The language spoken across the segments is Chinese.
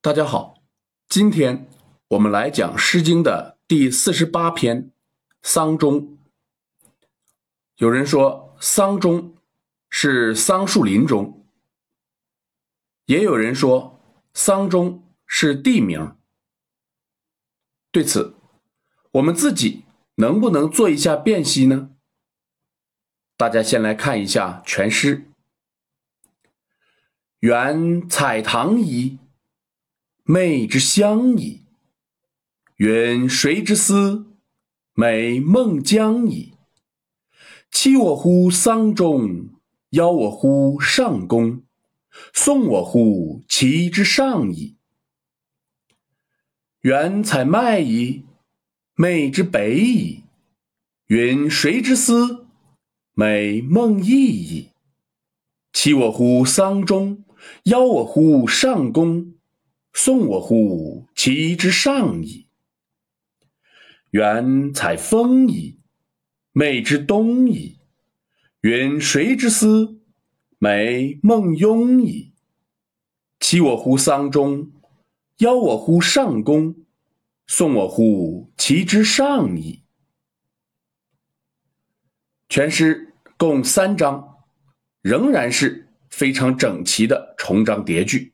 大家好，今天我们来讲《诗经》的第四十八篇《桑中》。有人说“桑中”是桑树林中，也有人说“桑中”是地名。对此，我们自己能不能做一下辨析呢？大家先来看一下全诗：“原采唐矣。”昧之乡矣，云谁之思？美孟姜矣。欺我乎桑中，邀我乎上宫，送我乎其之上矣。原采麦矣，昧之北矣，云谁之思？美孟邑矣。欺我乎桑中，邀我乎上宫。送我乎其之上矣。原采风矣，昧之东矣。云谁之思？美孟雍矣。欺我乎桑中，邀我乎上宫，送我乎其之上矣。全诗共三章，仍然是非常整齐的重章叠句。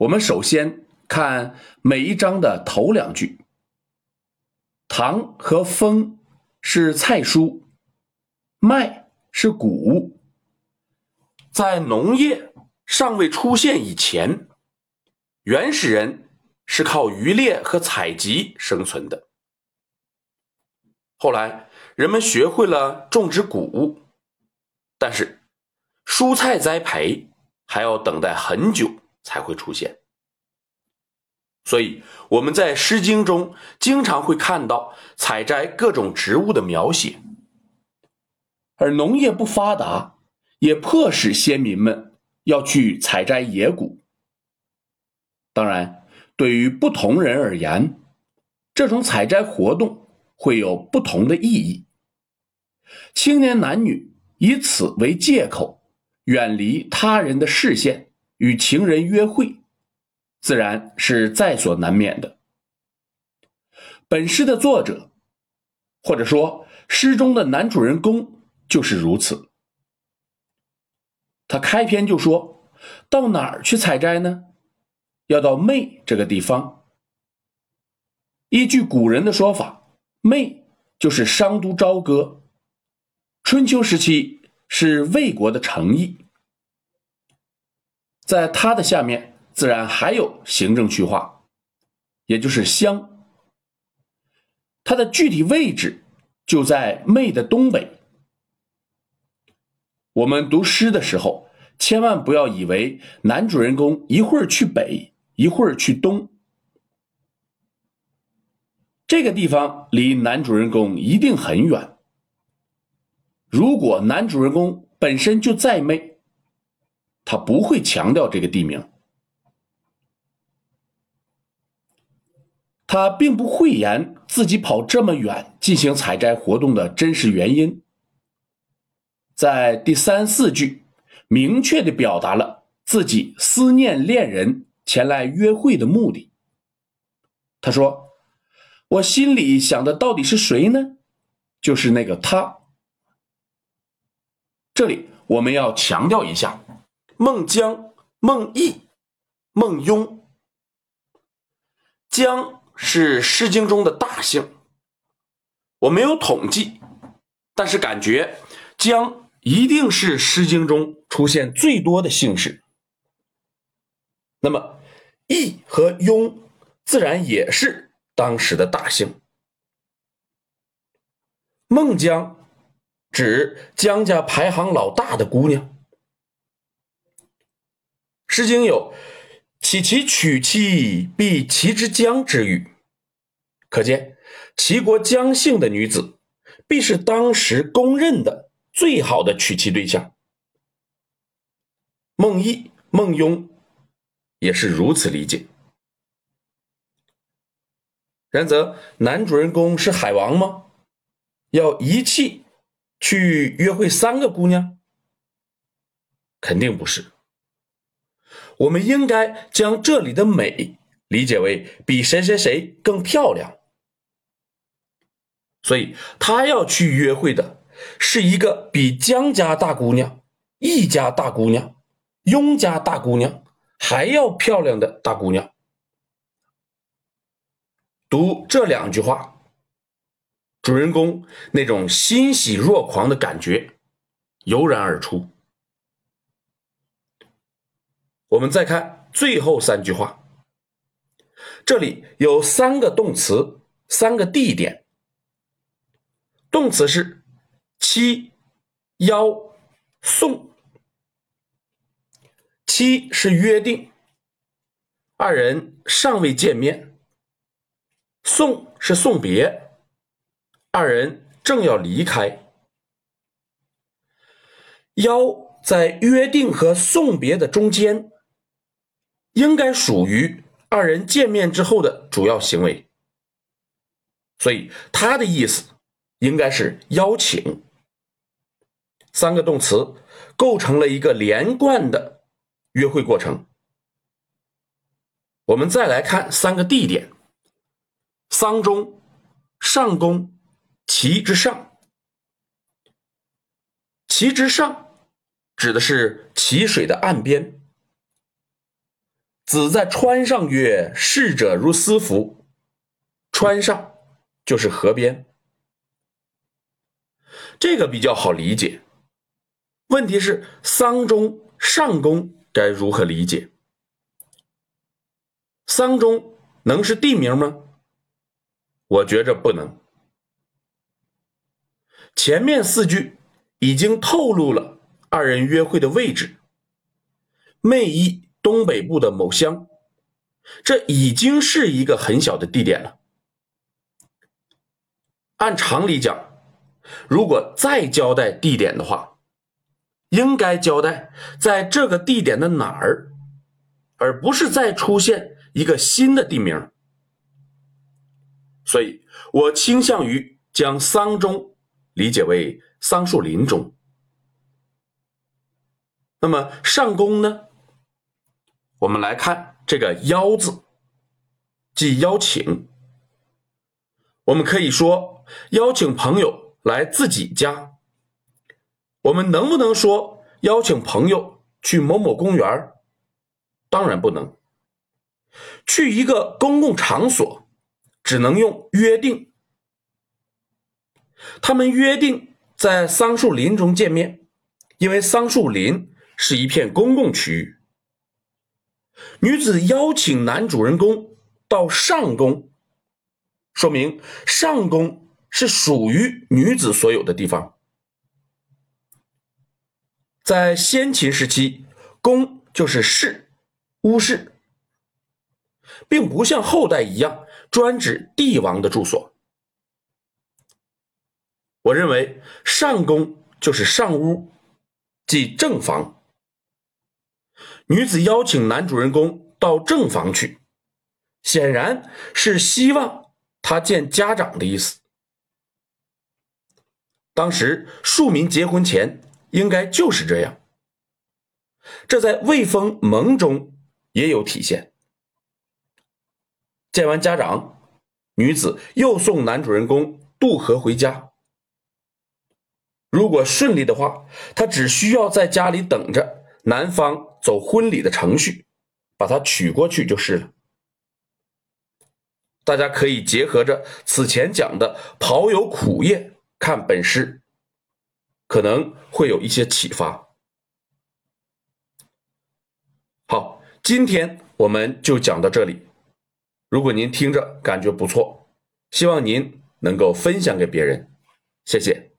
我们首先看每一章的头两句。唐和风是菜蔬，麦是谷物。在农业尚未出现以前，原始人是靠渔猎和采集生存的。后来人们学会了种植谷物，但是蔬菜栽培还要等待很久。才会出现，所以我们在《诗经》中经常会看到采摘各种植物的描写。而农业不发达，也迫使先民们要去采摘野谷。当然，对于不同人而言，这种采摘活动会有不同的意义。青年男女以此为借口，远离他人的视线。与情人约会，自然是在所难免的。本诗的作者，或者说诗中的男主人公，就是如此。他开篇就说：“到哪儿去采摘呢？要到昧这个地方。依据古人的说法，昧就是商都朝歌，春秋时期是魏国的城邑。”在它的下面，自然还有行政区划，也就是乡。它的具体位置就在昧的东北。我们读诗的时候，千万不要以为男主人公一会儿去北，一会儿去东。这个地方离男主人公一定很远。如果男主人公本身就在昧。他不会强调这个地名，他并不讳言自己跑这么远进行采摘活动的真实原因。在第三四句，明确的表达了自己思念恋人前来约会的目的。他说：“我心里想的到底是谁呢？就是那个他。”这里我们要强调一下。孟姜、孟义、孟雍，姜是《诗经》中的大姓，我没有统计，但是感觉姜一定是《诗经》中出现最多的姓氏。那么，邑和雍自然也是当时的大姓。孟姜指姜家排行老大的姑娘。《诗经》有“岂其娶妻，必其之姜”之语，可见齐国姜姓的女子必是当时公认的最好的娶妻对象。孟毅、孟雍也是如此理解。然则，男主人公是海王吗？要一气去约会三个姑娘？肯定不是。我们应该将这里的美理解为比谁谁谁更漂亮。所以，他要去约会的是一个比江家大姑娘、易家大姑娘、雍家大姑娘还要漂亮的大姑娘。读这两句话，主人公那种欣喜若狂的感觉油然而出。我们再看最后三句话，这里有三个动词，三个地点。动词是七、邀、送。七是约定，二人尚未见面。送是送别，二人正要离开。邀在约定和送别的中间，应该属于二人见面之后的主要行为，所以它的意思应该是邀请。三个动词构成了一个连贯的约会过程。我们再来看三个地点。桑中，上宫，旗之上。旗之上，指的是淇水的岸边。子在川上曰：“逝者如斯夫。”川上就是河边。这个比较好理解。问题是桑中上宫该如何理解？桑中能是地名吗？我觉着不能。前面四句已经透露了二人约会的位置，魅邑东北部的某乡，这已经是一个很小的地点了。按常理讲，如果再交代地点的话，应该交代在这个地点的哪儿，而不是再出现一个新的地名。所以我倾向于将桑中理解为桑树林中。那么上宫呢？我们来看这个“邀”字，即邀请。我们可以说邀请朋友来自己家。我们能不能说邀请朋友去某某公园？当然不能。去一个公共场所。只能用约定。他们约定在桑树林中见面，因为桑树林是一片公共区域。女子邀请男主人公到上宫，说明上宫是属于女子所有的地方。在先秦时期，宫就是室、屋室，并不像后代一样。专指帝王的住所。我认为上宫就是上屋，即正房。女子邀请男主人公到正房去，显然是希望他见家长的意思。当时庶民结婚前应该就是这样，这在未封盟中也有体现。见完家长，女子又送男主人公渡河回家。如果顺利的话，她只需要在家里等着男方走婚礼的程序，把它娶过去就是了。大家可以结合着此前讲的“跑有苦业”看本诗，可能会有一些启发。好，今天我们就讲到这里。如果您听着感觉不错，希望您能够分享给别人，谢谢。